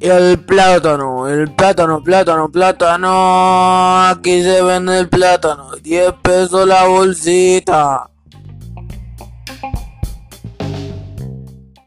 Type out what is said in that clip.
El plátano, el plátano, plátano, plátano. Aquí se vende el plátano. 10 pesos la bolsita.